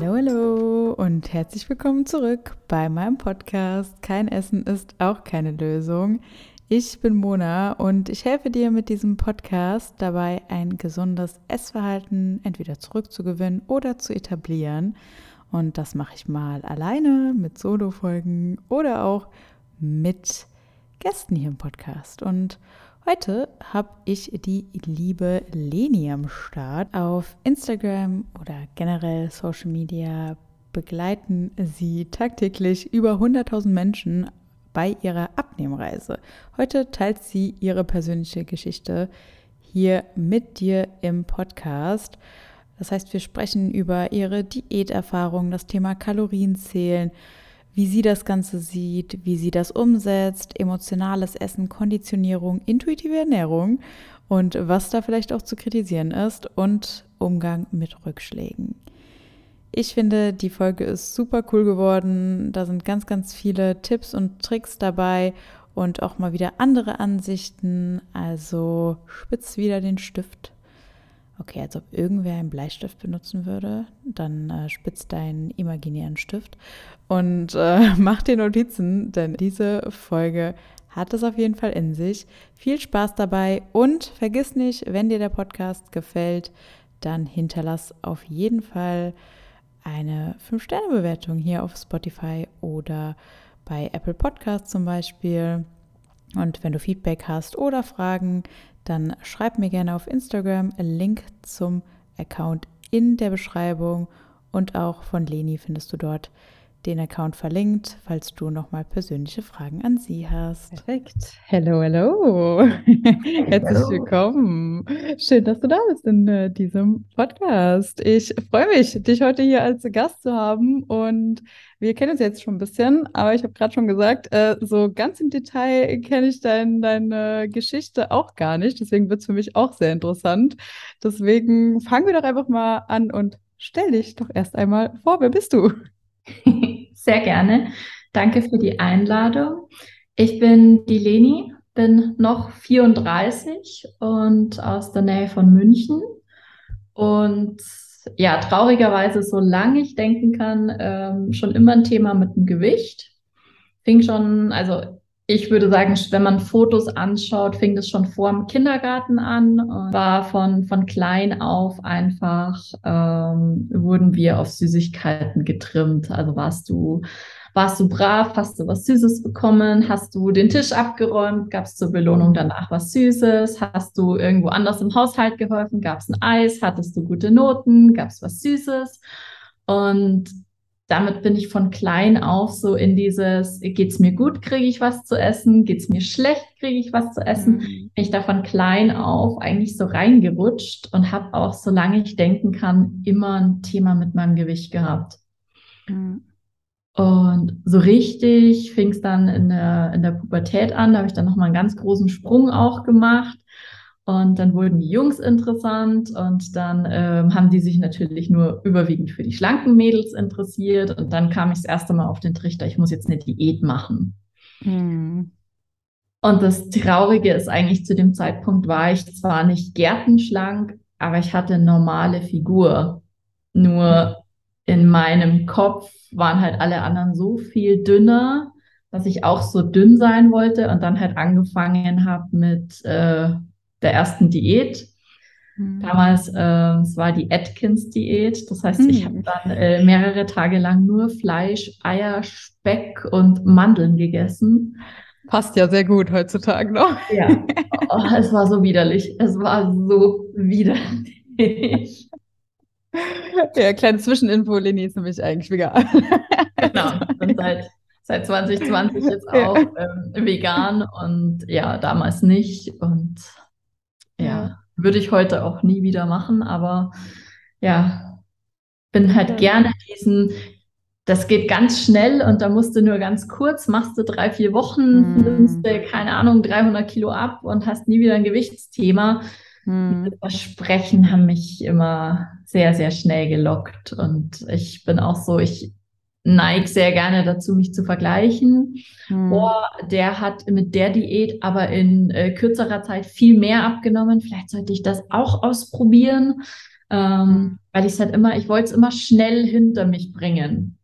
Hallo, hallo und herzlich willkommen zurück bei meinem Podcast. Kein Essen ist auch keine Lösung. Ich bin Mona und ich helfe dir mit diesem Podcast dabei, ein gesundes Essverhalten entweder zurückzugewinnen oder zu etablieren. Und das mache ich mal alleine mit Solo-Folgen oder auch mit Gästen hier im Podcast. Und Heute habe ich die liebe Leni am Start. Auf Instagram oder generell Social Media begleiten sie tagtäglich über 100.000 Menschen bei ihrer Abnehmreise. Heute teilt sie ihre persönliche Geschichte hier mit dir im Podcast. Das heißt, wir sprechen über ihre Diäterfahrung, das Thema Kalorienzählen, wie sie das Ganze sieht, wie sie das umsetzt, emotionales Essen, Konditionierung, intuitive Ernährung und was da vielleicht auch zu kritisieren ist und Umgang mit Rückschlägen. Ich finde, die Folge ist super cool geworden. Da sind ganz, ganz viele Tipps und Tricks dabei und auch mal wieder andere Ansichten. Also spitz wieder den Stift Okay, als ob irgendwer einen Bleistift benutzen würde, dann äh, spitzt deinen imaginären Stift und äh, mach dir Notizen, denn diese Folge hat es auf jeden Fall in sich. Viel Spaß dabei und vergiss nicht, wenn dir der Podcast gefällt, dann hinterlass auf jeden Fall eine 5-Sterne-Bewertung hier auf Spotify oder bei Apple Podcasts zum Beispiel. Und wenn du Feedback hast oder Fragen, dann schreib mir gerne auf Instagram. Link zum Account in der Beschreibung und auch von Leni findest du dort den Account verlinkt, falls du nochmal persönliche Fragen an sie hast. Perfekt. Hello, hello. Herzlich willkommen. Schön, dass du da bist in äh, diesem Podcast. Ich freue mich, dich heute hier als Gast zu haben und wir kennen uns jetzt schon ein bisschen, aber ich habe gerade schon gesagt, äh, so ganz im Detail kenne ich dein, deine Geschichte auch gar nicht. Deswegen wird es für mich auch sehr interessant. Deswegen fangen wir doch einfach mal an und stell dich doch erst einmal vor. Wer bist du? Sehr gerne. Danke für die Einladung. Ich bin die Leni, bin noch 34 und aus der Nähe von München. Und ja, traurigerweise, solange ich denken kann, ähm, schon immer ein Thema mit dem Gewicht. Fing schon, also ich würde sagen, wenn man Fotos anschaut, fing das schon vor dem Kindergarten an und war von, von klein auf einfach, ähm, wurden wir auf Süßigkeiten getrimmt. Also warst du, warst du brav, hast du was Süßes bekommen, hast du den Tisch abgeräumt, gab es zur Belohnung danach was Süßes, hast du irgendwo anders im Haushalt geholfen, gab es ein Eis, hattest du gute Noten, gab es was Süßes. Und damit bin ich von klein auf so in dieses, geht's mir gut, kriege ich was zu essen, geht's mir schlecht, kriege ich was zu essen. Mhm. Bin ich da von klein auf eigentlich so reingerutscht und habe auch, solange ich denken kann, immer ein Thema mit meinem Gewicht gehabt. Mhm. Und so richtig fing es dann in der, in der Pubertät an, da habe ich dann nochmal einen ganz großen Sprung auch gemacht und dann wurden die Jungs interessant und dann ähm, haben die sich natürlich nur überwiegend für die schlanken Mädels interessiert. Und dann kam ich das erste Mal auf den Trichter, ich muss jetzt eine Diät machen. Mhm. Und das Traurige ist eigentlich, zu dem Zeitpunkt war ich zwar nicht gärtenschlank, aber ich hatte normale Figur. Nur in meinem Kopf waren halt alle anderen so viel dünner, dass ich auch so dünn sein wollte und dann halt angefangen habe mit äh, der ersten Diät. Mhm. Damals, äh, es war die Atkins-Diät. Das heißt, mhm. ich habe dann äh, mehrere Tage lang nur Fleisch, Eier, Speck und Mandeln gegessen. Passt ja sehr gut heutzutage noch. Ja, oh, es war so widerlich. Es war so widerlich. Ja, kleine Zwischeninfo, Leni ist nämlich eigentlich vegan. Genau, und seit, seit 2020 jetzt auch ähm, vegan und ja, damals nicht. Und ja, würde ich heute auch nie wieder machen, aber ja, bin halt gerne diesen, das geht ganz schnell und da musst du nur ganz kurz, machst du drei, vier Wochen, mm. nimmst du, keine Ahnung, 300 Kilo ab und hast nie wieder ein Gewichtsthema. Mm. Diese Versprechen haben mich immer sehr, sehr schnell gelockt und ich bin auch so, ich neige sehr gerne dazu, mich zu vergleichen. Hm. Oh, der hat mit der Diät aber in äh, kürzerer Zeit viel mehr abgenommen. Vielleicht sollte ich das auch ausprobieren, ähm, hm. weil ich es halt immer, ich wollte es immer schnell hinter mich bringen.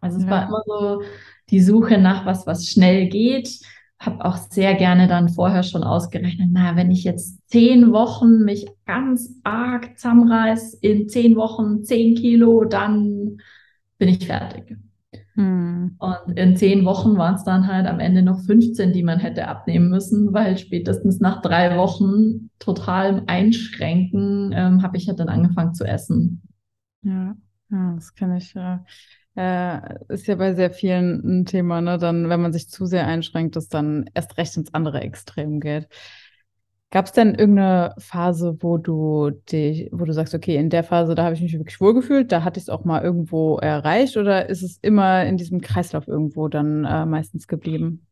Also es ja. war immer so die Suche nach was, was schnell geht. Habe auch sehr gerne dann vorher schon ausgerechnet, na, wenn ich jetzt zehn Wochen mich ganz arg zusammenreiß, in zehn Wochen zehn Kilo, dann bin ich fertig. Hm. Und in zehn Wochen waren es dann halt am Ende noch 15, die man hätte abnehmen müssen, weil spätestens nach drei Wochen totalem Einschränken ähm, habe ich halt dann angefangen zu essen. Ja, ja das kann ich. Äh, äh, ist ja bei sehr vielen ein Thema, ne? Dann, wenn man sich zu sehr einschränkt, dass dann erst recht ins andere Extrem geht. Gab es denn irgendeine Phase, wo du dich, wo du sagst, okay, in der Phase, da habe ich mich wirklich wohlgefühlt, da hatte ich es auch mal irgendwo erreicht oder ist es immer in diesem Kreislauf irgendwo dann äh, meistens geblieben?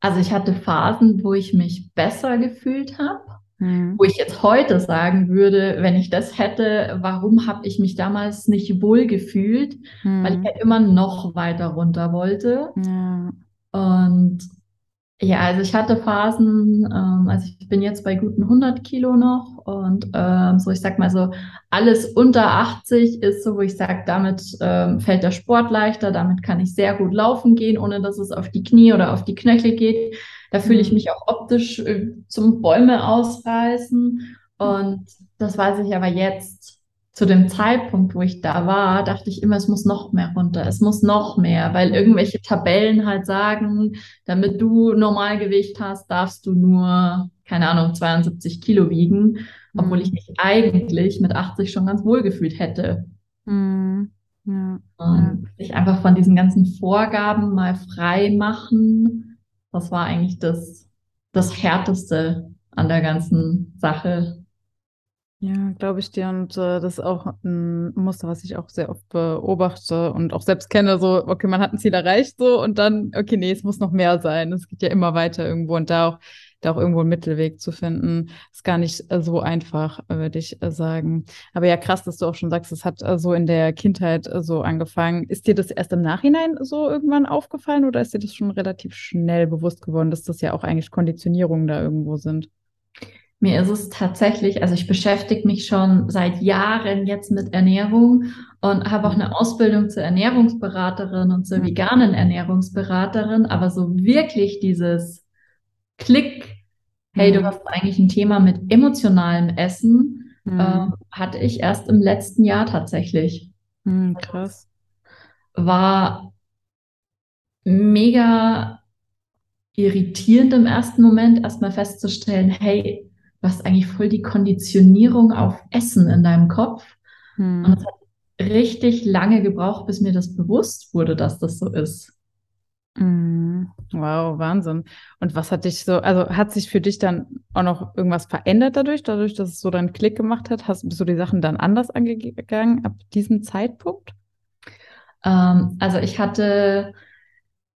Also ich hatte Phasen, wo ich mich besser gefühlt habe, mhm. wo ich jetzt heute sagen würde, wenn ich das hätte, warum habe ich mich damals nicht wohlgefühlt, mhm. weil ich mhm. halt immer noch weiter runter wollte. Ja. Und ja, also ich hatte Phasen, ähm, also ich bin jetzt bei guten 100 Kilo noch und ähm, so, ich sag mal so, alles unter 80 ist so, wo ich sage, damit ähm, fällt der Sport leichter, damit kann ich sehr gut laufen gehen, ohne dass es auf die Knie oder auf die Knöchel geht. Da fühle ich mhm. mich auch optisch äh, zum Bäume ausreißen und das weiß ich aber jetzt zu dem Zeitpunkt, wo ich da war, dachte ich immer, es muss noch mehr runter, es muss noch mehr, weil irgendwelche Tabellen halt sagen, damit du Normalgewicht hast, darfst du nur, keine Ahnung, 72 Kilo wiegen, obwohl ich mhm. mich eigentlich mit 80 schon ganz wohl gefühlt hätte. Mhm. Ja. Und sich einfach von diesen ganzen Vorgaben mal frei machen, das war eigentlich das, das Härteste an der ganzen Sache. Ja, glaube ich dir. Und äh, das ist auch ein Muster, was ich auch sehr oft beobachte und auch selbst kenne. So, okay, man hat ein Ziel erreicht, so und dann, okay, nee, es muss noch mehr sein. Es geht ja immer weiter irgendwo und da auch, da auch irgendwo einen Mittelweg zu finden, ist gar nicht äh, so einfach, würde ich äh, sagen. Aber ja, krass, dass du auch schon sagst, es hat äh, so in der Kindheit äh, so angefangen. Ist dir das erst im Nachhinein so irgendwann aufgefallen oder ist dir das schon relativ schnell bewusst geworden, dass das ja auch eigentlich Konditionierungen da irgendwo sind? Mir ist es tatsächlich, also ich beschäftige mich schon seit Jahren jetzt mit Ernährung und habe auch eine Ausbildung zur Ernährungsberaterin und zur veganen Ernährungsberaterin, aber so wirklich dieses Klick, hey, du mhm. hast eigentlich ein Thema mit emotionalem Essen, mhm. äh, hatte ich erst im letzten Jahr tatsächlich. Mhm, krass. War mega irritierend im ersten Moment, erstmal festzustellen, hey, du hast eigentlich voll die Konditionierung auf Essen in deinem Kopf. Hm. Und es hat richtig lange gebraucht, bis mir das bewusst wurde, dass das so ist. Hm. Wow, Wahnsinn. Und was hat dich so, also hat sich für dich dann auch noch irgendwas verändert dadurch, dadurch, dass es so deinen Klick gemacht hat? Hast, bist du die Sachen dann anders angegangen ab diesem Zeitpunkt? Ähm, also ich hatte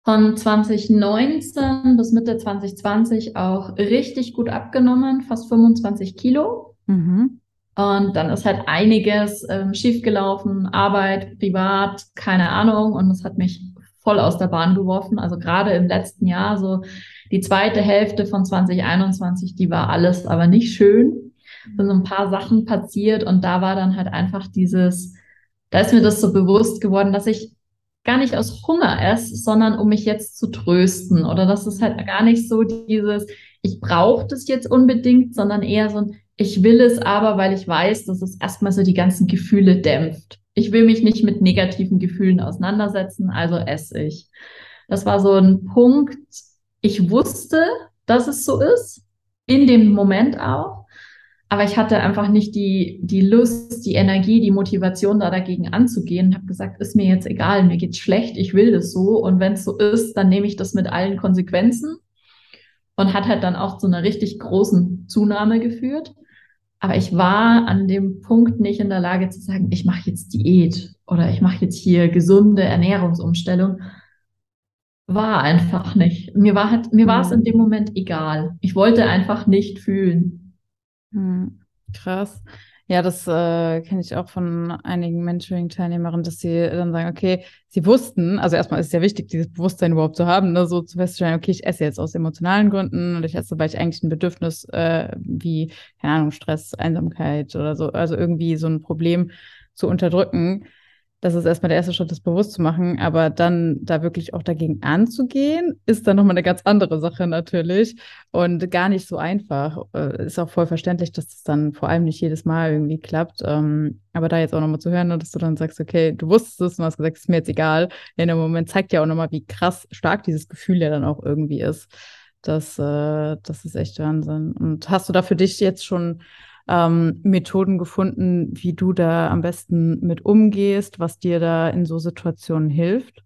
von 2019 bis Mitte 2020 auch richtig gut abgenommen, fast 25 Kilo. Mhm. Und dann ist halt einiges ähm, schiefgelaufen, Arbeit, privat, keine Ahnung. Und das hat mich voll aus der Bahn geworfen. Also gerade im letzten Jahr, so die zweite Hälfte von 2021, die war alles aber nicht schön. Sind so ein paar Sachen passiert und da war dann halt einfach dieses, da ist mir das so bewusst geworden, dass ich gar nicht aus Hunger esse, sondern um mich jetzt zu trösten. Oder das ist halt gar nicht so dieses, ich brauche das jetzt unbedingt, sondern eher so ein, ich will es aber, weil ich weiß, dass es erstmal so die ganzen Gefühle dämpft. Ich will mich nicht mit negativen Gefühlen auseinandersetzen, also esse ich. Das war so ein Punkt, ich wusste, dass es so ist, in dem Moment auch. Aber ich hatte einfach nicht die, die Lust, die Energie, die Motivation, da dagegen anzugehen. Ich habe gesagt, ist mir jetzt egal, mir geht's schlecht, ich will das so. Und wenn es so ist, dann nehme ich das mit allen Konsequenzen. Und hat halt dann auch zu einer richtig großen Zunahme geführt. Aber ich war an dem Punkt nicht in der Lage zu sagen, ich mache jetzt Diät oder ich mache jetzt hier gesunde Ernährungsumstellung. War einfach nicht. Mir war halt, mir war es in mhm. dem Moment egal. Ich wollte einfach nicht fühlen. Hm, krass. Ja, das äh, kenne ich auch von einigen Mentoring-Teilnehmerinnen, dass sie dann sagen, okay, sie wussten, also erstmal ist es ja wichtig, dieses Bewusstsein überhaupt zu haben, ne, so zu feststellen, okay, ich esse jetzt aus emotionalen Gründen und ich esse, weil ich eigentlich ein Bedürfnis äh, wie, keine Ahnung, Stress, Einsamkeit oder so, also irgendwie so ein Problem zu unterdrücken das ist erstmal der erste Schritt, das bewusst zu machen, aber dann da wirklich auch dagegen anzugehen, ist dann nochmal eine ganz andere Sache natürlich und gar nicht so einfach. Äh, ist auch voll verständlich, dass das dann vor allem nicht jedes Mal irgendwie klappt. Ähm, aber da jetzt auch nochmal zu hören, dass du dann sagst, okay, du wusstest es und hast gesagt, es ist mir jetzt egal. In dem Moment zeigt ja auch nochmal, wie krass stark dieses Gefühl ja dann auch irgendwie ist. Das, äh, das ist echt Wahnsinn. Und hast du da für dich jetzt schon ähm, Methoden gefunden, wie du da am besten mit umgehst, was dir da in so Situationen hilft?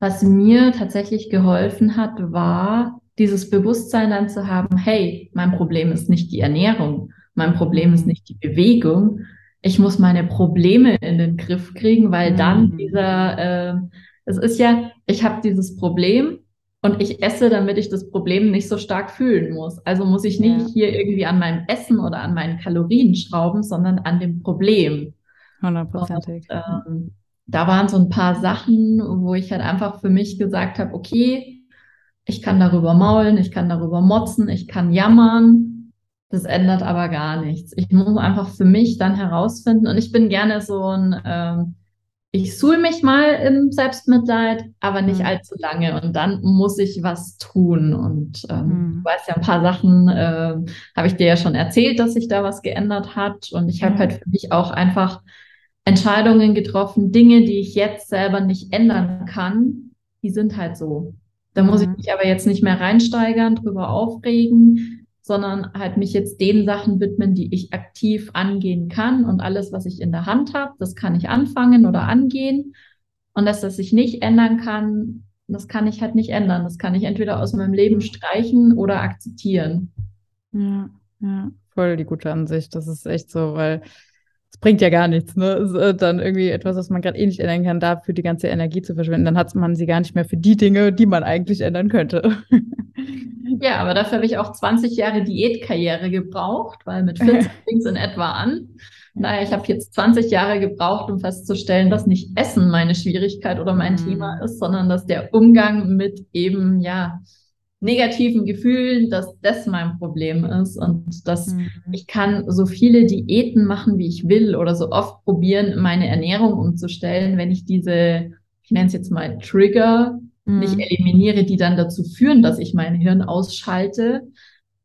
Was mir tatsächlich geholfen hat, war dieses Bewusstsein dann zu haben, hey, mein Problem ist nicht die Ernährung, mein Problem ist nicht die Bewegung. Ich muss meine Probleme in den Griff kriegen, weil dann mhm. dieser, äh, es ist ja, ich habe dieses Problem, und ich esse, damit ich das Problem nicht so stark fühlen muss. Also muss ich nicht ja. hier irgendwie an meinem Essen oder an meinen Kalorien schrauben, sondern an dem Problem. Hundertprozentig. Ähm, da waren so ein paar Sachen, wo ich halt einfach für mich gesagt habe, okay, ich kann darüber maulen, ich kann darüber motzen, ich kann jammern. Das ändert aber gar nichts. Ich muss einfach für mich dann herausfinden und ich bin gerne so ein ähm, ich suhl mich mal im Selbstmitleid, aber nicht mhm. allzu lange. Und dann muss ich was tun. Und ähm, mhm. du weißt ja, ein paar Sachen äh, habe ich dir ja schon erzählt, dass sich da was geändert hat. Und ich habe mhm. halt für mich auch einfach Entscheidungen getroffen, Dinge, die ich jetzt selber nicht ändern kann, die sind halt so. Da muss ich mhm. mich aber jetzt nicht mehr reinsteigern, drüber aufregen, sondern halt mich jetzt den Sachen widmen, die ich aktiv angehen kann und alles, was ich in der Hand habe, das kann ich anfangen oder angehen und dass das sich nicht ändern kann, das kann ich halt nicht ändern. Das kann ich entweder aus meinem Leben streichen oder akzeptieren. Ja, ja, voll die gute Ansicht. Das ist echt so, weil es bringt ja gar nichts, ne? Äh, dann irgendwie etwas, was man gerade eh nicht ändern kann, dafür die ganze Energie zu verschwenden. Dann hat man sie gar nicht mehr für die Dinge, die man eigentlich ändern könnte. Ja, aber dafür habe ich auch 20 Jahre Diätkarriere gebraucht, weil mit 40 fing es in etwa an. Naja, ich habe jetzt 20 Jahre gebraucht, um festzustellen, dass nicht Essen meine Schwierigkeit oder mein mhm. Thema ist, sondern dass der Umgang mit eben, ja, negativen Gefühlen, dass das mein Problem ist und dass mhm. ich kann so viele Diäten machen, wie ich will oder so oft probieren, meine Ernährung umzustellen, wenn ich diese, ich nenne es jetzt mal Trigger, mhm. nicht eliminiere, die dann dazu führen, dass ich mein Hirn ausschalte,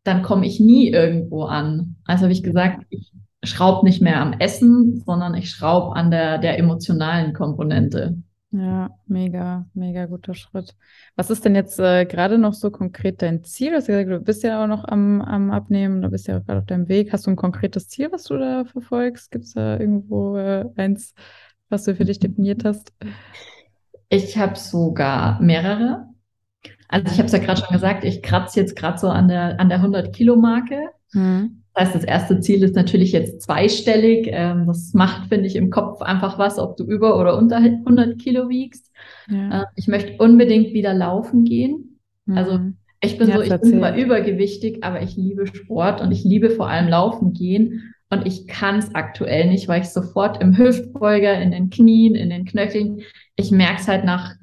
dann komme ich nie irgendwo an. Also habe ich gesagt, ich schraube nicht mehr am Essen, sondern ich schraube an der, der emotionalen Komponente. Ja, mega, mega guter Schritt. Was ist denn jetzt äh, gerade noch so konkret dein Ziel? Du hast gesagt, du bist ja auch noch am, am Abnehmen, du bist ja gerade auf deinem Weg. Hast du ein konkretes Ziel, was du da verfolgst? Gibt es da irgendwo äh, eins, was du für dich definiert hast? Ich habe sogar mehrere. Also ich habe es ja gerade schon gesagt, ich kratze jetzt gerade so an der, an der 100-Kilo-Marke. Mhm. Das heißt, das erste Ziel ist natürlich jetzt zweistellig. Ähm, das macht, finde ich, im Kopf einfach was, ob du über oder unter 100 Kilo wiegst. Ja. Äh, ich möchte unbedingt wieder laufen gehen. Mhm. Also ich bin ja, so, ich bin zwar übergewichtig, aber ich liebe Sport und ich liebe vor allem Laufen gehen. Und ich kann es aktuell nicht, weil ich sofort im Hüftbeuger, in den Knien, in den Knöcheln, ich merke es halt nach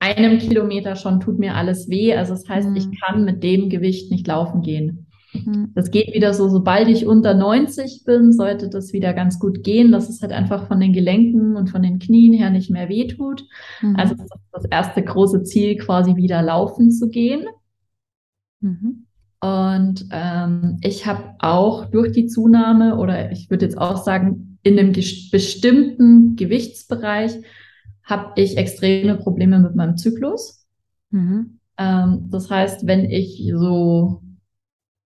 einem Kilometer schon, tut mir alles weh. Also das heißt, mhm. ich kann mit dem Gewicht nicht laufen gehen. Mhm. Das geht wieder so, sobald ich unter 90 bin, sollte das wieder ganz gut gehen, dass es halt einfach von den Gelenken und von den Knien her nicht mehr weh tut. Mhm. Also das ist das erste große Ziel, quasi wieder laufen zu gehen. Mhm. Und ähm, ich habe auch durch die Zunahme oder ich würde jetzt auch sagen, in einem bestimmten Gewichtsbereich habe ich extreme Probleme mit meinem Zyklus. Mhm. Ähm, das heißt, wenn ich so,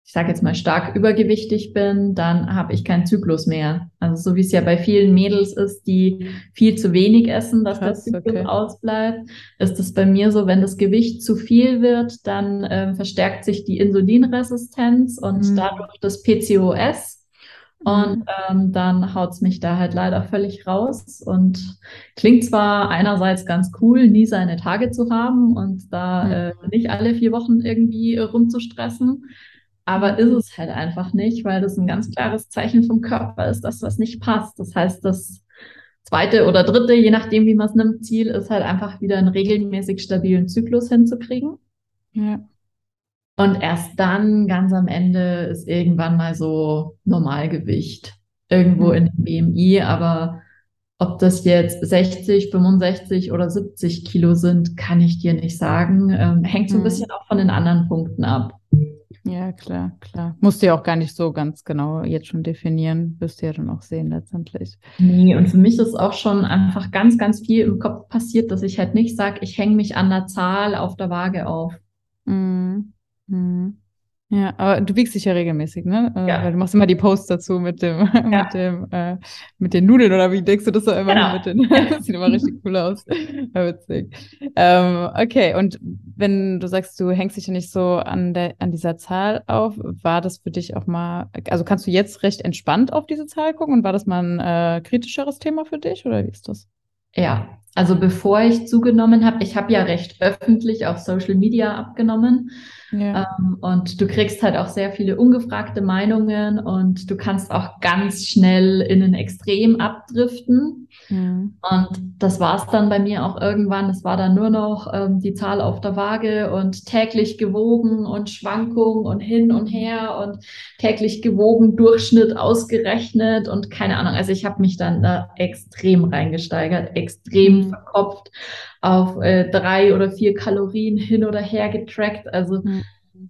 ich sage jetzt mal stark übergewichtig bin, dann habe ich keinen Zyklus mehr. Also so wie es ja bei vielen Mädels ist, die viel zu wenig essen, dass Krass, der Zyklus okay. ausbleibt, ist es bei mir so, wenn das Gewicht zu viel wird, dann ähm, verstärkt sich die Insulinresistenz und mhm. dadurch das PCOS. Und mhm. ähm, dann haut's mich da halt leider völlig raus und klingt zwar einerseits ganz cool, nie seine Tage zu haben und da mhm. äh, nicht alle vier Wochen irgendwie rumzustressen. aber ist es halt einfach nicht, weil das ein ganz klares Zeichen vom Körper ist, dass das nicht passt. Das heißt, das zweite oder dritte, je nachdem, wie man es nimmt, Ziel ist halt einfach wieder einen regelmäßig stabilen Zyklus hinzukriegen. Ja. Und erst dann, ganz am Ende, ist irgendwann mal so Normalgewicht irgendwo mhm. in dem BMI, aber ob das jetzt 60, 65 oder 70 Kilo sind, kann ich dir nicht sagen. Ähm, hängt so ein mhm. bisschen auch von den anderen Punkten ab. Ja, klar, klar. Musst du ja auch gar nicht so ganz genau jetzt schon definieren, wirst du ja dann auch sehen letztendlich. Nee, und für mich ist auch schon einfach ganz, ganz viel im Kopf passiert, dass ich halt nicht sage, ich hänge mich an der Zahl auf der Waage auf. Mhm. Mhm. Ja, aber du wiegst dich ja regelmäßig, ne? Äh, ja. Weil du machst immer die Posts dazu mit dem, ja. mit dem, äh, mit den Nudeln oder wie denkst du das so immer genau. mit den? das sieht immer richtig cool aus. Ja, witzig. Ähm, okay, und wenn du sagst, du hängst dich ja nicht so an der, an dieser Zahl auf, war das für dich auch mal, also kannst du jetzt recht entspannt auf diese Zahl gucken und war das mal ein äh, kritischeres Thema für dich oder wie ist das? Ja, also bevor ich zugenommen habe, ich habe ja recht öffentlich auf Social Media abgenommen. Ja. Ähm, und du kriegst halt auch sehr viele ungefragte Meinungen und du kannst auch ganz schnell in ein Extrem abdriften. Mhm. Und das war es dann bei mir auch irgendwann. Es war dann nur noch ähm, die Zahl auf der Waage und täglich gewogen und Schwankung und hin und her und täglich gewogen, Durchschnitt ausgerechnet und keine Ahnung. Also ich habe mich dann da extrem reingesteigert, extrem mhm. verkopft auf äh, drei oder vier Kalorien hin oder her getrackt. Also mhm.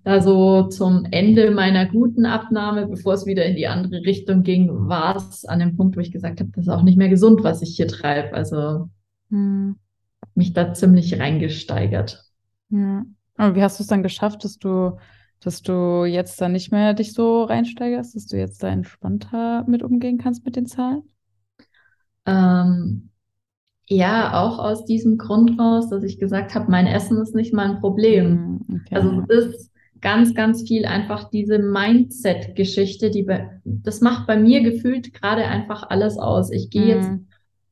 da so zum Ende meiner guten Abnahme, bevor es wieder in die andere Richtung ging, war es an dem Punkt, wo ich gesagt habe, das ist auch nicht mehr gesund, was ich hier treibe. Also mhm. mich da ziemlich reingesteigert. Ja. Aber wie hast du es dann geschafft, dass du, dass du jetzt da nicht mehr dich so reinsteigerst, dass du jetzt da entspannter mit umgehen kannst mit den Zahlen? Ähm, ja, auch aus diesem Grund raus, dass ich gesagt habe, mein Essen ist nicht mein Problem. Hm, okay. Also es ist ganz, ganz viel einfach diese Mindset-Geschichte, die bei, das macht bei mir gefühlt gerade einfach alles aus. Ich gehe jetzt hm.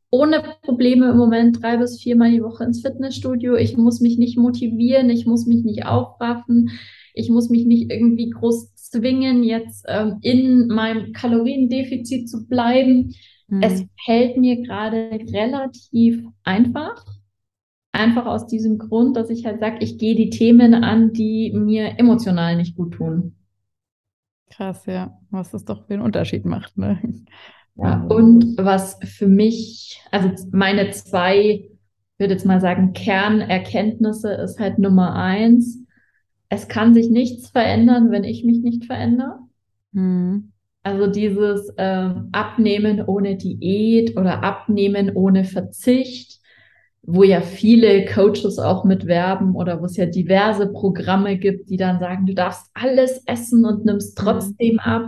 ohne Probleme im Moment drei bis viermal die Woche ins Fitnessstudio. Ich muss mich nicht motivieren, ich muss mich nicht aufraffen, ich muss mich nicht irgendwie groß zwingen, jetzt ähm, in meinem Kaloriendefizit zu bleiben. Mhm. Es fällt mir gerade relativ einfach. Einfach aus diesem Grund, dass ich halt sage, ich gehe die Themen an, die mir emotional nicht gut tun. Krass, ja. Was das doch für einen Unterschied macht, ne? Ja, und was für mich, also meine zwei, ich würde jetzt mal sagen, Kernerkenntnisse ist halt Nummer eins. Es kann sich nichts verändern, wenn ich mich nicht verändere. Mhm. Also dieses äh, Abnehmen ohne Diät oder Abnehmen ohne Verzicht, wo ja viele Coaches auch mitwerben oder wo es ja diverse Programme gibt, die dann sagen, du darfst alles essen und nimmst mhm. trotzdem ab.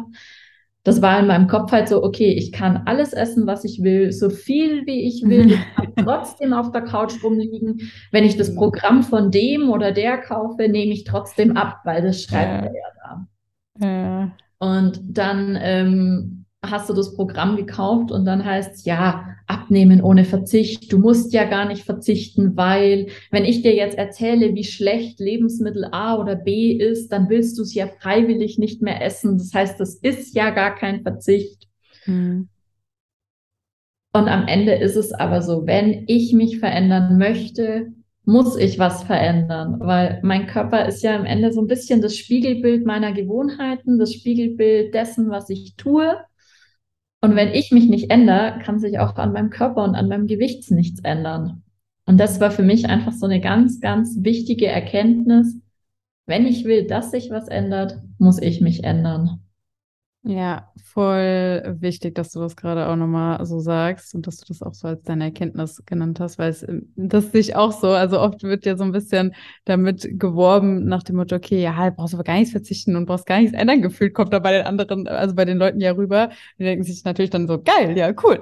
Das war in meinem Kopf halt so, okay, ich kann alles essen, was ich will, so viel wie ich will, ich kann trotzdem auf der Couch rumliegen. Wenn ich das Programm von dem oder der kaufe, nehme ich trotzdem ab, weil das schreibt ja. er ja da. Ja. Und dann ähm, hast du das Programm gekauft und dann heißt ja, abnehmen ohne Verzicht. Du musst ja gar nicht verzichten, weil wenn ich dir jetzt erzähle, wie schlecht Lebensmittel A oder B ist, dann willst du es ja freiwillig nicht mehr essen. Das heißt, das ist ja gar kein Verzicht. Hm. Und am Ende ist es aber so, wenn ich mich verändern möchte, muss ich was verändern, weil mein Körper ist ja am Ende so ein bisschen das Spiegelbild meiner Gewohnheiten, das Spiegelbild dessen, was ich tue. Und wenn ich mich nicht ändere, kann sich auch an meinem Körper und an meinem Gewicht nichts ändern. Und das war für mich einfach so eine ganz, ganz wichtige Erkenntnis. Wenn ich will, dass sich was ändert, muss ich mich ändern. Ja, voll wichtig, dass du das gerade auch nochmal so sagst und dass du das auch so als deine Erkenntnis genannt hast, weil es ähm, das sehe ich auch so. Also oft wird ja so ein bisschen damit geworben nach dem Motto, okay, ja, brauchst aber gar nichts verzichten und brauchst gar nichts ändern. Gefühlt kommt da bei den anderen, also bei den Leuten ja rüber. Die denken sich natürlich dann so, geil, ja, cool.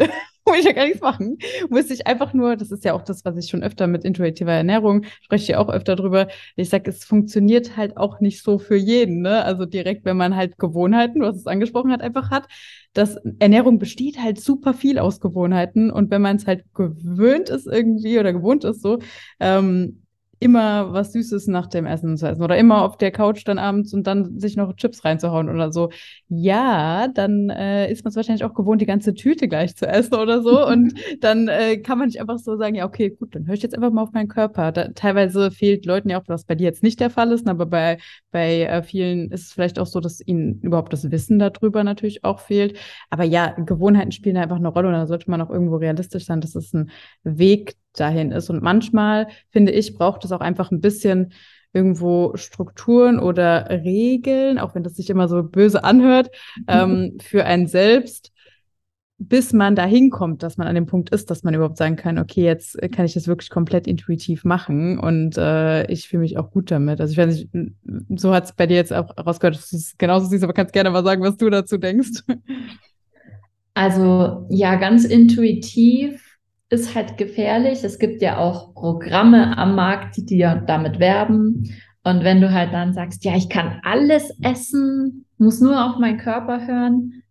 muss ich ja gar nichts machen. Muss ich einfach nur, das ist ja auch das, was ich schon öfter mit intuitiver Ernährung spreche ja auch öfter drüber. Ich sage, es funktioniert halt auch nicht so für jeden. Ne? Also direkt, wenn man halt Gewohnheiten, hast es angesprochen hat, einfach hat, dass Ernährung besteht halt super viel aus Gewohnheiten. Und wenn man es halt gewöhnt ist irgendwie oder gewohnt ist so, ähm, immer was Süßes nach dem Essen zu essen oder immer auf der Couch dann abends und dann sich noch Chips reinzuhauen oder so. Ja, dann äh, ist man es wahrscheinlich auch gewohnt, die ganze Tüte gleich zu essen oder so. und dann äh, kann man nicht einfach so sagen, ja, okay, gut, dann höre ich jetzt einfach mal auf meinen Körper. Da, teilweise fehlt Leuten ja auch, was bei dir jetzt nicht der Fall ist, aber bei, bei äh, vielen ist es vielleicht auch so, dass ihnen überhaupt das Wissen darüber natürlich auch fehlt. Aber ja, Gewohnheiten spielen einfach eine Rolle und da sollte man auch irgendwo realistisch sein. Das ist ein Weg, dahin ist. Und manchmal, finde ich, braucht es auch einfach ein bisschen irgendwo Strukturen oder Regeln, auch wenn das sich immer so böse anhört, ähm, für einen selbst, bis man dahin kommt, dass man an dem Punkt ist, dass man überhaupt sagen kann, okay, jetzt kann ich das wirklich komplett intuitiv machen und äh, ich fühle mich auch gut damit. Also ich weiß nicht, so hat es bei dir jetzt auch rausgehört, dass du es genauso siehst, aber kannst gerne mal sagen, was du dazu denkst. Also ja, ganz intuitiv ist halt gefährlich. Es gibt ja auch Programme am Markt, die ja damit werben. Und wenn du halt dann sagst, ja, ich kann alles essen, muss nur auf meinen Körper hören,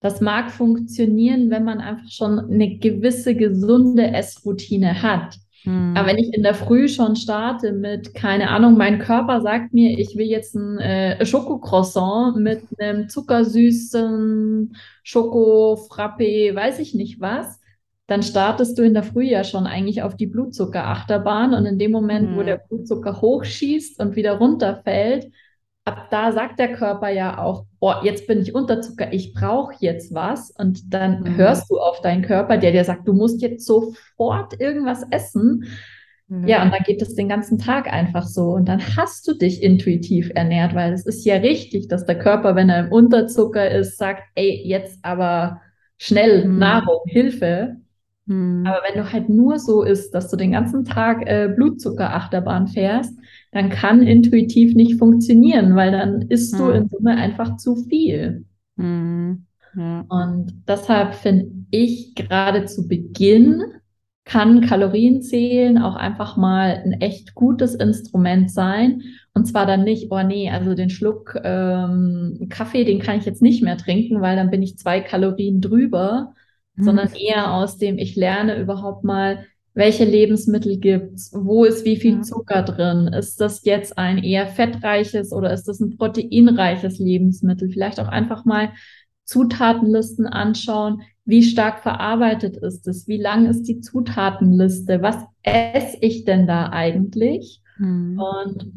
das mag funktionieren, wenn man einfach schon eine gewisse gesunde Essroutine hat. Hm. Aber wenn ich in der Früh schon starte mit, keine Ahnung, mein Körper sagt mir, ich will jetzt ein äh, Schokocroissant mit einem zuckersüßen Schokofrappe, weiß ich nicht was, dann startest du in der Früh ja schon eigentlich auf die Blutzuckerachterbahn und in dem Moment, mhm. wo der Blutzucker hochschießt und wieder runterfällt, ab da sagt der Körper ja auch, oh, jetzt bin ich unter Zucker, ich brauche jetzt was und dann mhm. hörst du auf deinen Körper, der dir sagt, du musst jetzt sofort irgendwas essen. Mhm. Ja, und dann geht es den ganzen Tag einfach so und dann hast du dich intuitiv ernährt, weil es ist ja richtig, dass der Körper, wenn er im Unterzucker ist, sagt, ey, jetzt aber schnell mhm. Nahrung, Hilfe. Hm. Aber wenn du halt nur so isst, dass du den ganzen Tag äh, Blutzuckerachterbahn fährst, dann kann intuitiv nicht funktionieren, weil dann isst hm. du in Summe einfach zu viel. Hm. Ja. Und deshalb finde ich gerade zu Beginn kann Kalorienzählen auch einfach mal ein echt gutes Instrument sein. Und zwar dann nicht, oh nee, also den Schluck ähm, Kaffee, den kann ich jetzt nicht mehr trinken, weil dann bin ich zwei Kalorien drüber, mhm. sondern eher aus dem, ich lerne überhaupt mal, welche Lebensmittel gibt's, wo ist wie viel Zucker drin, ist das jetzt ein eher fettreiches oder ist das ein proteinreiches Lebensmittel? Vielleicht auch einfach mal Zutatenlisten anschauen, wie stark verarbeitet ist es, wie lang ist die Zutatenliste, was esse ich denn da eigentlich? Mhm. Und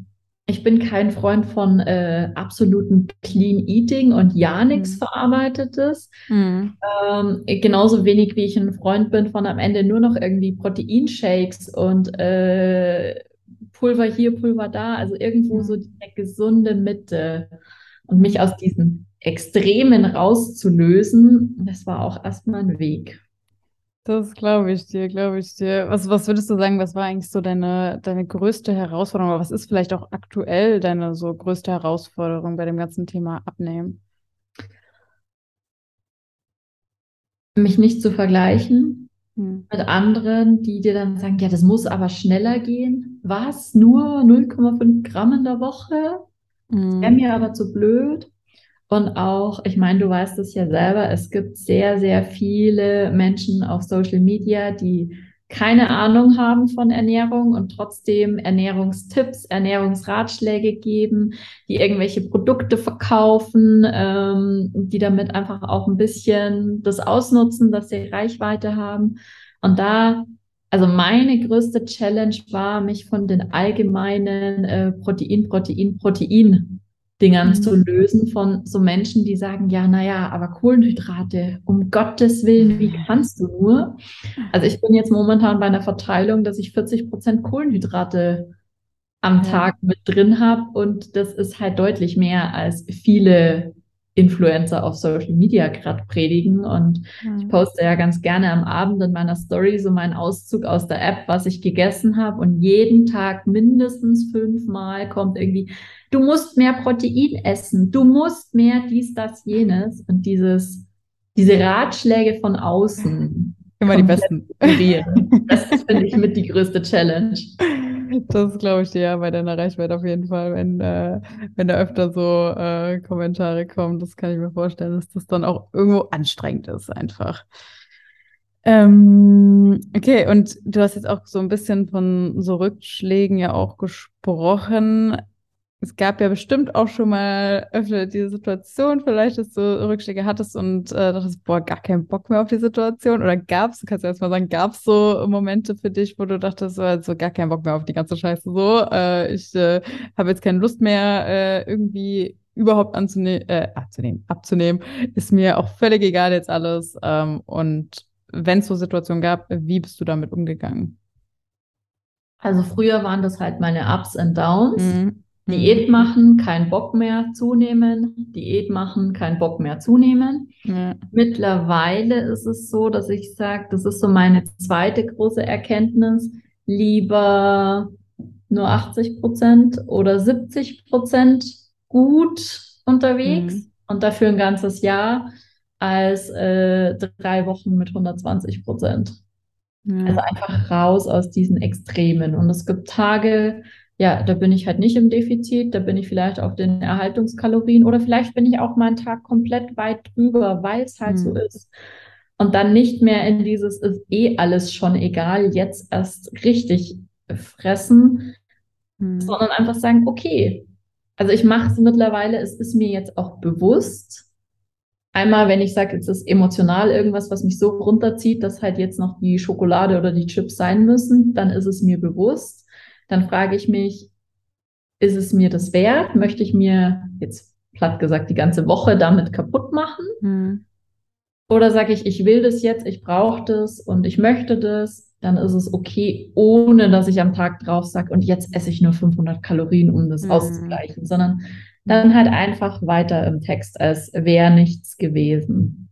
ich bin kein Freund von äh, absoluten Clean Eating und ja nichts mhm. Verarbeitetes. Mhm. Ähm, genauso wenig wie ich ein Freund bin von am Ende nur noch irgendwie Proteinshakes und äh, Pulver hier, Pulver da. Also irgendwo mhm. so die gesunde Mitte und mich aus diesen Extremen rauszulösen. Das war auch erstmal ein Weg. Das glaube ich dir, glaube ich dir. Was, was würdest du sagen, was war eigentlich so deine, deine größte Herausforderung? Oder was ist vielleicht auch aktuell deine so größte Herausforderung bei dem ganzen Thema Abnehmen? Mich nicht zu vergleichen hm. mit anderen, die dir dann sagen, ja, das muss aber schneller gehen. Was? Nur 0,5 Gramm in der Woche? Hm. Das wäre mir aber zu blöd. Und auch, ich meine, du weißt es ja selber, es gibt sehr, sehr viele Menschen auf Social Media, die keine Ahnung haben von Ernährung und trotzdem Ernährungstipps, Ernährungsratschläge geben, die irgendwelche Produkte verkaufen, ähm, die damit einfach auch ein bisschen das ausnutzen, dass sie Reichweite haben. Und da, also meine größte Challenge war, mich von den allgemeinen äh, Protein, Protein, Protein Dingern mhm. zu lösen von so Menschen, die sagen, ja, naja, aber Kohlenhydrate, um Gottes Willen, wie kannst du nur? Also ich bin jetzt momentan bei einer Verteilung, dass ich 40 Prozent Kohlenhydrate am ja. Tag mit drin habe und das ist halt deutlich mehr als viele Influencer auf Social Media gerade predigen. Und mhm. ich poste ja ganz gerne am Abend in meiner Story so meinen Auszug aus der App, was ich gegessen habe. Und jeden Tag mindestens fünfmal kommt irgendwie, du musst mehr Protein essen, du musst mehr dies, das, jenes. Und dieses, diese Ratschläge von außen. Immer die besten. Das ist, finde ich, mit die größte Challenge. Das glaube ich dir ja bei deiner Reichweite auf jeden Fall, wenn, äh, wenn da öfter so äh, Kommentare kommen. Das kann ich mir vorstellen, dass das dann auch irgendwo anstrengend ist, einfach. Ähm, okay, und du hast jetzt auch so ein bisschen von so Rückschlägen ja auch gesprochen. Es gab ja bestimmt auch schon mal öfter die Situation, vielleicht, dass du Rückschläge hattest und äh, dachtest, boah, gar keinen Bock mehr auf die Situation. Oder gab es, du kannst ja erst mal sagen, gab es so Momente für dich, wo du dachtest, also gar keinen Bock mehr auf die ganze Scheiße so. Äh, ich äh, habe jetzt keine Lust mehr, äh, irgendwie überhaupt anzunehmen, äh, abzunehmen, abzunehmen. Ist mir auch völlig egal jetzt alles. Ähm, und wenn es so Situationen gab, wie bist du damit umgegangen? Also früher waren das halt meine Ups und Downs. Mhm. Diät machen, kein Bock mehr zunehmen, Diät machen, kein Bock mehr zunehmen. Ja. Mittlerweile ist es so, dass ich sage, das ist so meine zweite große Erkenntnis, lieber nur 80 Prozent oder 70 Prozent gut unterwegs mhm. und dafür ein ganzes Jahr als äh, drei Wochen mit 120 Prozent. Ja. Also einfach raus aus diesen Extremen. Und es gibt Tage, ja, da bin ich halt nicht im Defizit, da bin ich vielleicht auf den Erhaltungskalorien oder vielleicht bin ich auch mal einen Tag komplett weit drüber, weil es halt mhm. so ist. Und dann nicht mehr in dieses ist eh alles schon egal, jetzt erst richtig fressen, mhm. sondern einfach sagen, okay, also ich mache es mittlerweile, es ist mir jetzt auch bewusst. Einmal, wenn ich sage, es ist emotional irgendwas, was mich so runterzieht, dass halt jetzt noch die Schokolade oder die Chips sein müssen, dann ist es mir bewusst dann frage ich mich, ist es mir das wert? Möchte ich mir jetzt platt gesagt die ganze Woche damit kaputt machen? Hm. Oder sage ich, ich will das jetzt, ich brauche das und ich möchte das, dann ist es okay, ohne dass ich am Tag drauf sage, und jetzt esse ich nur 500 Kalorien, um das hm. auszugleichen, sondern dann halt einfach weiter im Text, als wäre nichts gewesen.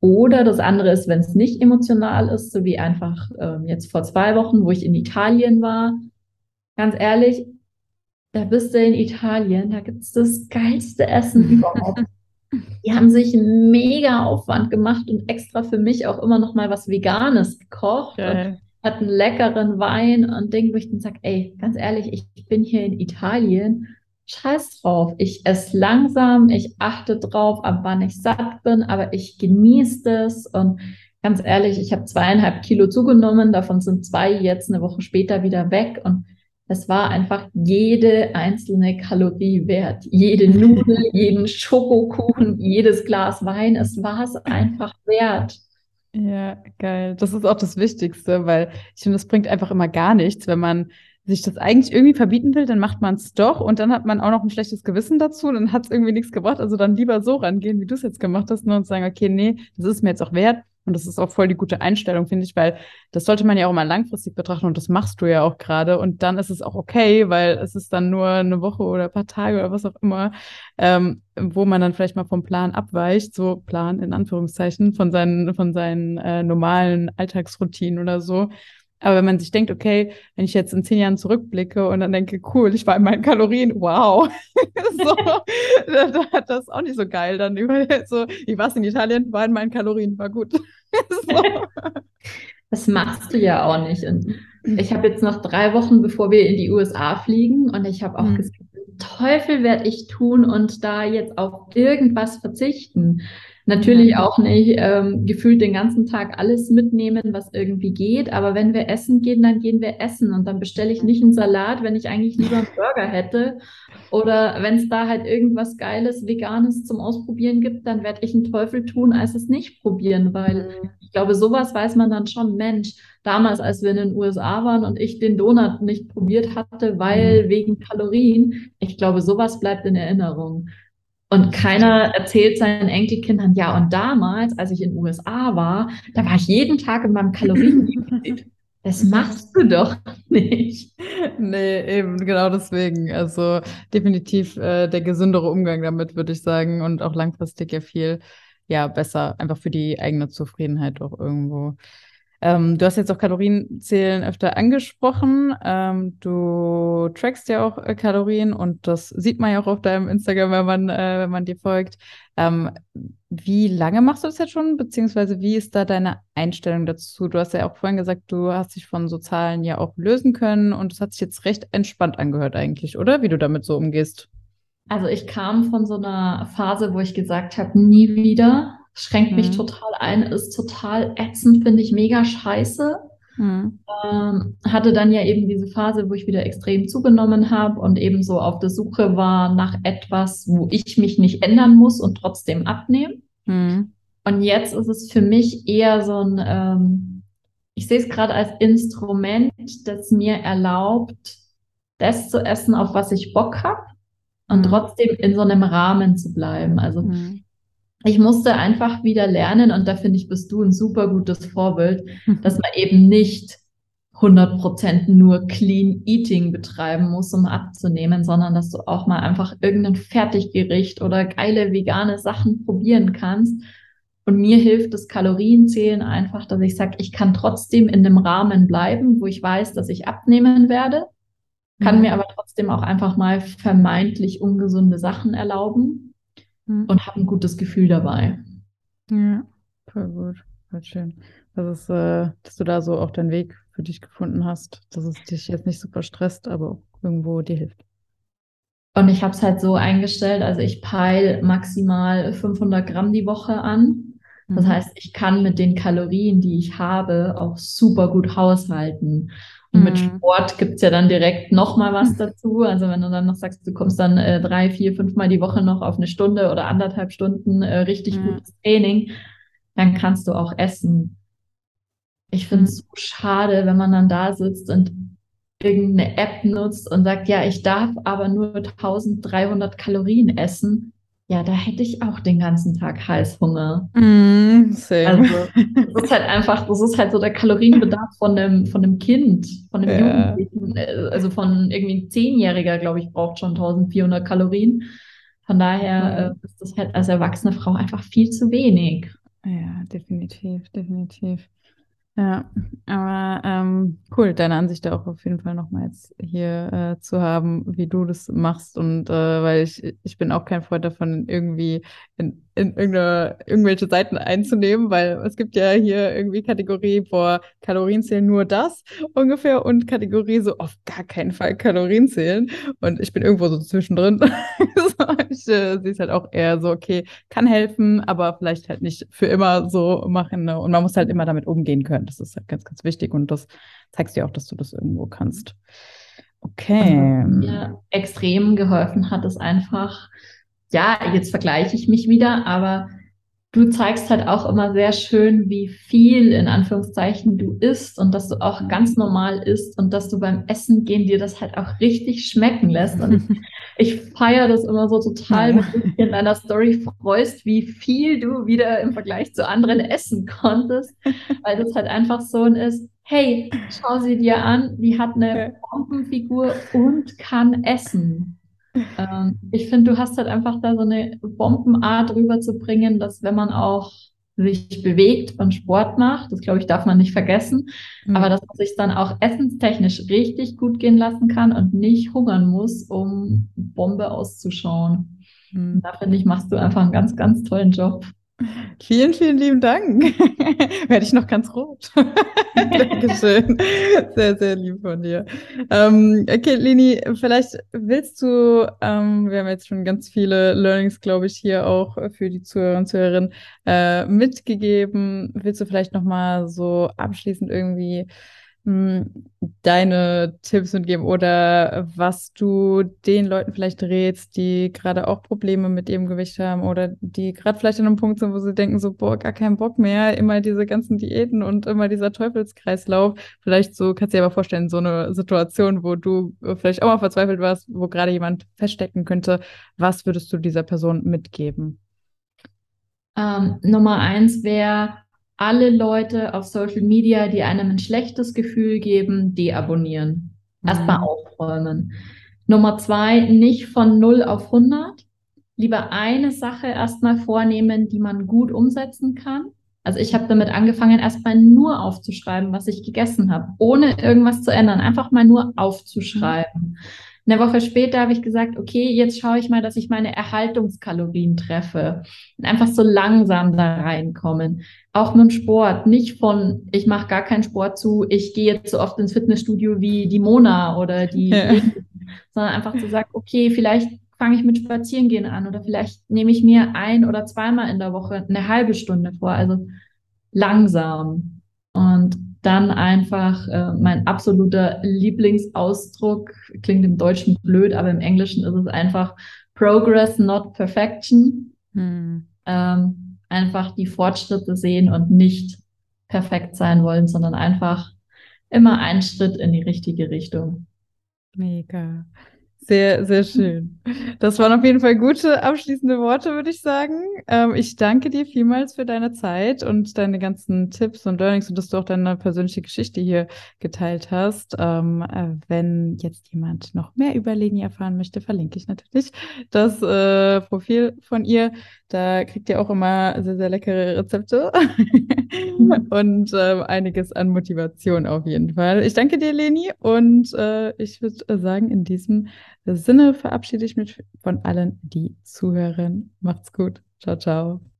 Oder das andere ist, wenn es nicht emotional ist, so wie einfach äh, jetzt vor zwei Wochen, wo ich in Italien war, ganz ehrlich, da bist du in Italien, da gibt es das geilste Essen überhaupt. Die haben sich einen mega Aufwand gemacht und extra für mich auch immer noch mal was Veganes gekocht Geil. und hatten leckeren Wein und Ding, wo ich dann sage, ey, ganz ehrlich, ich, ich bin hier in Italien, scheiß drauf. Ich esse langsam, ich achte drauf, ab wann ich satt bin, aber ich genieße das und ganz ehrlich, ich habe zweieinhalb Kilo zugenommen, davon sind zwei jetzt eine Woche später wieder weg und es war einfach jede einzelne Kalorie wert. Jede Nudel, jeden Schokokuchen, jedes Glas Wein. Es war es einfach wert. Ja, geil. Das ist auch das Wichtigste, weil ich finde, das bringt einfach immer gar nichts, wenn man sich das eigentlich irgendwie verbieten will, dann macht man es doch und dann hat man auch noch ein schlechtes Gewissen dazu, dann hat es irgendwie nichts gebracht. Also dann lieber so rangehen, wie du es jetzt gemacht hast, nur und sagen, okay, nee, das ist mir jetzt auch wert. Und das ist auch voll die gute Einstellung, finde ich, weil das sollte man ja auch mal langfristig betrachten und das machst du ja auch gerade. Und dann ist es auch okay, weil es ist dann nur eine Woche oder ein paar Tage oder was auch immer, ähm, wo man dann vielleicht mal vom Plan abweicht, so Plan in Anführungszeichen, von seinen, von seinen äh, normalen Alltagsroutinen oder so. Aber wenn man sich denkt, okay, wenn ich jetzt in zehn Jahren zurückblicke und dann denke, cool, ich war in meinen Kalorien, wow, so, das, das ist auch nicht so geil. Dann über so, ich war in Italien, war in meinen Kalorien, war gut. so. Das machst du ja auch nicht. Und ich habe jetzt noch drei Wochen, bevor wir in die USA fliegen, und ich habe auch mhm. gesagt, Teufel werde ich tun und da jetzt auf irgendwas verzichten. Natürlich auch nicht ähm, gefühlt den ganzen Tag alles mitnehmen, was irgendwie geht. Aber wenn wir essen gehen, dann gehen wir essen. Und dann bestelle ich nicht einen Salat, wenn ich eigentlich lieber einen Burger hätte. Oder wenn es da halt irgendwas Geiles, Veganes zum Ausprobieren gibt, dann werde ich einen Teufel tun, als es nicht probieren. Weil mhm. ich glaube, sowas weiß man dann schon, Mensch, damals, als wir in den USA waren und ich den Donut nicht probiert hatte, weil mhm. wegen Kalorien, ich glaube, sowas bleibt in Erinnerung. Und keiner erzählt seinen Enkelkindern, ja, und damals, als ich in den USA war, da war ich jeden Tag in meinem Kaloriendefizit. Das machst du doch nicht. Nee, eben genau deswegen. Also definitiv äh, der gesündere Umgang damit, würde ich sagen. Und auch langfristig ja viel ja, besser, einfach für die eigene Zufriedenheit auch irgendwo. Ähm, du hast jetzt auch Kalorienzählen öfter angesprochen. Ähm, du trackst ja auch äh, Kalorien und das sieht man ja auch auf deinem Instagram, wenn man, äh, wenn man dir folgt. Ähm, wie lange machst du das jetzt schon, beziehungsweise wie ist da deine Einstellung dazu? Du hast ja auch vorhin gesagt, du hast dich von so Zahlen ja auch lösen können und es hat sich jetzt recht entspannt angehört eigentlich, oder? Wie du damit so umgehst. Also ich kam von so einer Phase, wo ich gesagt habe, nie wieder schränkt mich mhm. total ein, ist total ätzend, finde ich mega scheiße. Mhm. Ähm, hatte dann ja eben diese Phase, wo ich wieder extrem zugenommen habe und eben so auf der Suche war nach etwas, wo ich mich nicht ändern muss und trotzdem abnehmen. Mhm. Und jetzt ist es für mich eher so ein, ähm, ich sehe es gerade als Instrument, das mir erlaubt, das zu essen, auf was ich Bock habe und mhm. trotzdem in so einem Rahmen zu bleiben. Also mhm. Ich musste einfach wieder lernen und da finde ich, bist du ein super gutes Vorbild, mhm. dass man eben nicht 100% nur Clean Eating betreiben muss, um abzunehmen, sondern dass du auch mal einfach irgendein Fertiggericht oder geile vegane Sachen probieren kannst. Und mir hilft das Kalorienzählen einfach, dass ich sage, ich kann trotzdem in dem Rahmen bleiben, wo ich weiß, dass ich abnehmen werde kann mhm. mir aber trotzdem auch einfach mal vermeintlich ungesunde Sachen erlauben mhm. und habe ein gutes Gefühl dabei. Ja, voll gut, voll schön. Das ist, äh, dass du da so auch deinen Weg für dich gefunden hast, dass es dich jetzt nicht super stresst, aber irgendwo dir hilft. Und ich habe es halt so eingestellt, also ich peile maximal 500 Gramm die Woche an. Das mhm. heißt, ich kann mit den Kalorien, die ich habe, auch super gut haushalten. Und mit mhm. Sport gibt's ja dann direkt nochmal was dazu. Also wenn du dann noch sagst, du kommst dann äh, drei, vier, fünfmal die Woche noch auf eine Stunde oder anderthalb Stunden äh, richtig mhm. gutes Training, dann kannst du auch essen. Ich finde es mhm. so schade, wenn man dann da sitzt und irgendeine App nutzt und sagt, ja, ich darf aber nur 1300 Kalorien essen ja, da hätte ich auch den ganzen Tag Heißhunger. Mm, also, das ist halt einfach, das ist halt so der Kalorienbedarf von einem, von einem Kind, von einem ja. Jugendlichen, äh, also von irgendwie ein Zehnjähriger, glaube ich, braucht schon 1400 Kalorien. Von daher äh, ist das halt als erwachsene Frau einfach viel zu wenig. Ja, definitiv, definitiv. Ja, aber ähm, cool, deine Ansicht auch auf jeden Fall nochmal jetzt hier äh, zu haben, wie du das machst. Und äh, weil ich, ich bin auch kein Freund davon, irgendwie in, in irgendwelche Seiten einzunehmen, weil es gibt ja hier irgendwie Kategorie, boah, Kalorien zählen nur das ungefähr und Kategorie so auf gar keinen Fall Kalorien zählen. Und ich bin irgendwo so zwischendrin. ich äh, sehe es halt auch eher so, okay, kann helfen, aber vielleicht halt nicht für immer so machen. Ne? Und man muss halt immer damit umgehen können. Das ist halt ganz, ganz wichtig und das zeigst dir auch, dass du das irgendwo kannst. Okay. Mir extrem geholfen hat es einfach, ja, jetzt vergleiche ich mich wieder, aber du zeigst halt auch immer sehr schön, wie viel in Anführungszeichen du isst und dass du auch ganz normal isst und dass du beim Essen gehen dir das halt auch richtig schmecken lässt. Und ich, feiere das immer so total, wenn du dich in deiner Story freust, wie viel du wieder im Vergleich zu anderen essen konntest, weil das halt einfach so ein ist, hey, schau sie dir an, die hat eine Bombenfigur und kann essen. Ähm, ich finde, du hast halt einfach da so eine Bombenart rüberzubringen, dass wenn man auch sich bewegt und Sport macht, das glaube ich, darf man nicht vergessen, mhm. aber dass man sich dann auch essenstechnisch richtig gut gehen lassen kann und nicht hungern muss, um Bombe auszuschauen. Mhm. Da finde ich, machst du einfach einen ganz, ganz tollen Job. Vielen, vielen lieben Dank. Werde ich noch ganz rot. Dankeschön. Sehr, sehr lieb von dir. Ähm, okay, Lini, vielleicht willst du, ähm, wir haben jetzt schon ganz viele Learnings, glaube ich, hier auch für die Zuhörer und Zuhörerinnen äh, mitgegeben. Willst du vielleicht nochmal so abschließend irgendwie deine Tipps mitgeben oder was du den Leuten vielleicht rätst, die gerade auch Probleme mit ihrem Gewicht haben oder die gerade vielleicht an einem Punkt sind, wo sie denken, so, boah, gar keinen Bock mehr, immer diese ganzen Diäten und immer dieser Teufelskreislauf. Vielleicht so, kannst du dir aber vorstellen, so eine Situation, wo du vielleicht auch mal verzweifelt warst, wo gerade jemand feststecken könnte. Was würdest du dieser Person mitgeben? Ähm, Nummer eins wäre, alle Leute auf Social Media, die einem ein schlechtes Gefühl geben, deabonnieren. Mhm. Erstmal aufräumen. Nummer zwei, nicht von 0 auf 100. Lieber eine Sache erstmal vornehmen, die man gut umsetzen kann. Also ich habe damit angefangen, erstmal nur aufzuschreiben, was ich gegessen habe, ohne irgendwas zu ändern. Einfach mal nur aufzuschreiben. Mhm. Eine Woche später habe ich gesagt, okay, jetzt schaue ich mal, dass ich meine Erhaltungskalorien treffe. Und einfach so langsam da reinkommen. Auch mit dem Sport. Nicht von, ich mache gar keinen Sport zu, ich gehe jetzt so oft ins Fitnessstudio wie die Mona oder die, ja. sondern einfach zu sagen, okay, vielleicht fange ich mit Spazierengehen an oder vielleicht nehme ich mir ein oder zweimal in der Woche eine halbe Stunde vor, also langsam. Und dann einfach äh, mein absoluter Lieblingsausdruck, klingt im Deutschen blöd, aber im Englischen ist es einfach Progress, not Perfection. Hm. Ähm, einfach die Fortschritte sehen und nicht perfekt sein wollen, sondern einfach immer einen Schritt in die richtige Richtung. Mega. Sehr, sehr schön. Das waren auf jeden Fall gute abschließende Worte, würde ich sagen. Ähm, ich danke dir vielmals für deine Zeit und deine ganzen Tipps und Learnings und dass du auch deine persönliche Geschichte hier geteilt hast. Ähm, äh, wenn jetzt jemand noch mehr über Leni erfahren möchte, verlinke ich natürlich das äh, Profil von ihr. Da kriegt ihr auch immer sehr, sehr leckere Rezepte und äh, einiges an Motivation auf jeden Fall. Ich danke dir, Leni, und äh, ich würde sagen, in diesem Sinne verabschiede ich mich von allen, die zuhören. Macht's gut. Ciao, ciao.